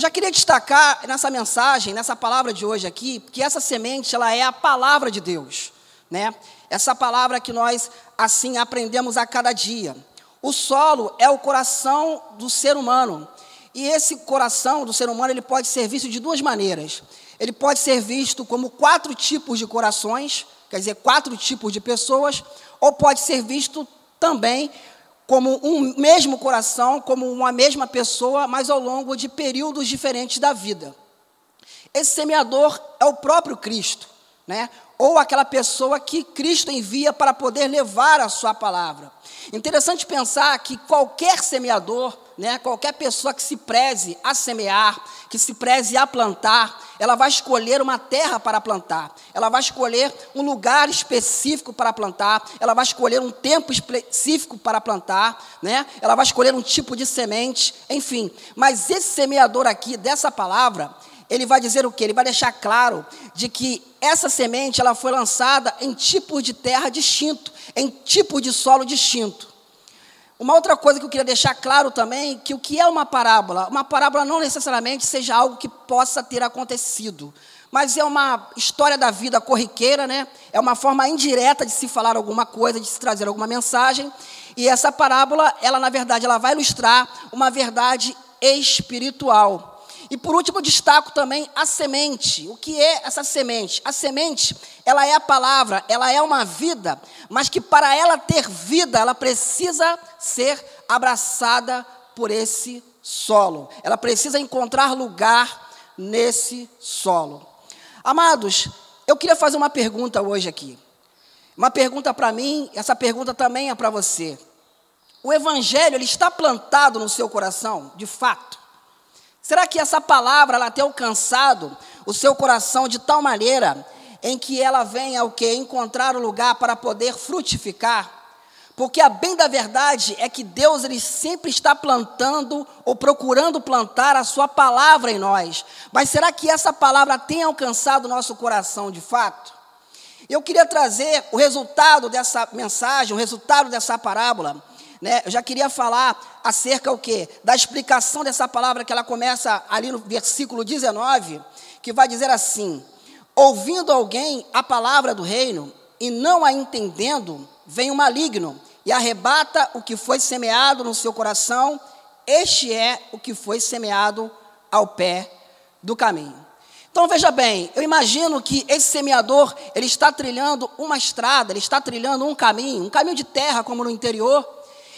Eu já queria destacar nessa mensagem, nessa palavra de hoje aqui, que essa semente, ela é a palavra de Deus, né? Essa palavra que nós, assim, aprendemos a cada dia. O solo é o coração do ser humano. E esse coração do ser humano, ele pode ser visto de duas maneiras. Ele pode ser visto como quatro tipos de corações, quer dizer, quatro tipos de pessoas, ou pode ser visto também como um mesmo coração, como uma mesma pessoa, mas ao longo de períodos diferentes da vida. Esse semeador é o próprio Cristo, né? Ou aquela pessoa que Cristo envia para poder levar a sua palavra. Interessante pensar que qualquer semeador, né, qualquer pessoa que se preze a semear, que se preze a plantar, ela vai escolher uma terra para plantar, ela vai escolher um lugar específico para plantar, ela vai escolher um tempo específico para plantar, né? ela vai escolher um tipo de semente, enfim. Mas esse semeador aqui, dessa palavra, ele vai dizer o que? Ele vai deixar claro de que essa semente ela foi lançada em tipos de terra distinto, em tipo de solo distinto. Uma outra coisa que eu queria deixar claro também, que o que é uma parábola? Uma parábola não necessariamente seja algo que possa ter acontecido, mas é uma história da vida corriqueira, né? É uma forma indireta de se falar alguma coisa, de se trazer alguma mensagem. E essa parábola, ela na verdade, ela vai ilustrar uma verdade espiritual. E por último, destaco também a semente. O que é essa semente? A semente, ela é a palavra, ela é uma vida, mas que para ela ter vida, ela precisa ser abraçada por esse solo. Ela precisa encontrar lugar nesse solo. Amados, eu queria fazer uma pergunta hoje aqui. Uma pergunta para mim, essa pergunta também é para você. O evangelho ele está plantado no seu coração, de fato? Será que essa palavra ela tem alcançado o seu coração de tal maneira em que ela venha o que encontrar o lugar para poder frutificar? Porque a bem da verdade é que Deus ele sempre está plantando ou procurando plantar a sua palavra em nós. Mas será que essa palavra tem alcançado o nosso coração de fato? Eu queria trazer o resultado dessa mensagem, o resultado dessa parábola né, eu já queria falar acerca o quê? Da explicação dessa palavra que ela começa ali no versículo 19, que vai dizer assim: Ouvindo alguém a palavra do reino e não a entendendo, vem o maligno e arrebata o que foi semeado no seu coração. Este é o que foi semeado ao pé do caminho. Então veja bem, eu imagino que esse semeador, ele está trilhando uma estrada, ele está trilhando um caminho, um caminho de terra como no interior,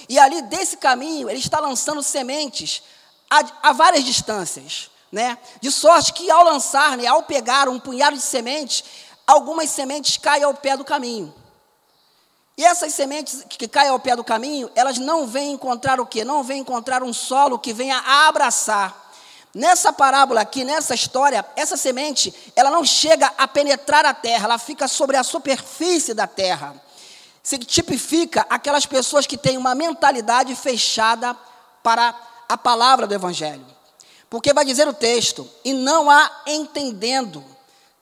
e ali desse caminho, ele está lançando sementes a, a várias distâncias. Né? De sorte que ao lançar, né, ao pegar um punhado de sementes, algumas sementes caem ao pé do caminho. E essas sementes que caem ao pé do caminho, elas não vêm encontrar o quê? Não vêm encontrar um solo que venha a abraçar. Nessa parábola aqui, nessa história, essa semente, ela não chega a penetrar a terra, ela fica sobre a superfície da terra se tipifica aquelas pessoas que têm uma mentalidade fechada para a palavra do Evangelho. Porque vai dizer o texto, e não há entendendo.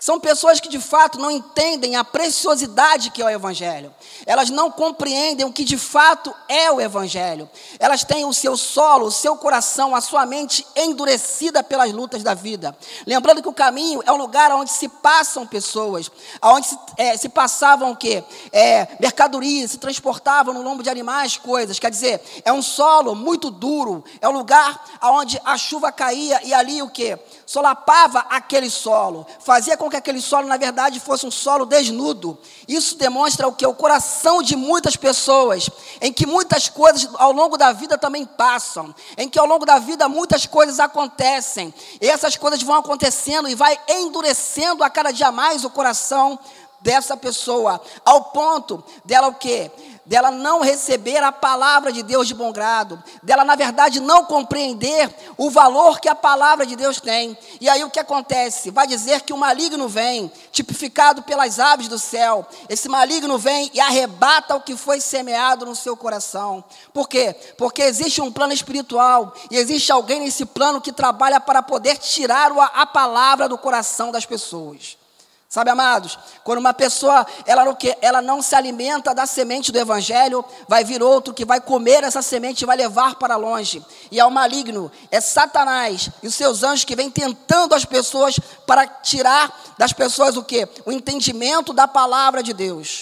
São pessoas que de fato não entendem a preciosidade que é o Evangelho. Elas não compreendem o que de fato é o Evangelho. Elas têm o seu solo, o seu coração, a sua mente endurecida pelas lutas da vida. Lembrando que o caminho é um lugar onde se passam pessoas, onde se, é, se passavam o quê? É, mercadorias, se transportavam no lombo de animais, coisas. Quer dizer, é um solo muito duro. É um lugar onde a chuva caía e ali o quê? Solapava aquele solo. Fazia com que aquele solo, na verdade, fosse um solo desnudo. Isso demonstra o que? O coração de muitas pessoas, em que muitas coisas ao longo da vida também passam, em que ao longo da vida muitas coisas acontecem, e essas coisas vão acontecendo e vai endurecendo a cada dia mais o coração dessa pessoa, ao ponto dela o quê? dela não receber a palavra de Deus de bom grado, dela, na verdade, não compreender o valor que a palavra de Deus tem. E aí o que acontece? Vai dizer que o maligno vem, tipificado pelas aves do céu. Esse maligno vem e arrebata o que foi semeado no seu coração. Por quê? Porque existe um plano espiritual e existe alguém nesse plano que trabalha para poder tirar a palavra do coração das pessoas. Sabe, amados, quando uma pessoa ela não, ela não se alimenta da semente do evangelho, vai vir outro que vai comer essa semente e vai levar para longe. E é o maligno, é Satanás e os seus anjos que vêm tentando as pessoas para tirar das pessoas o que? O entendimento da palavra de Deus.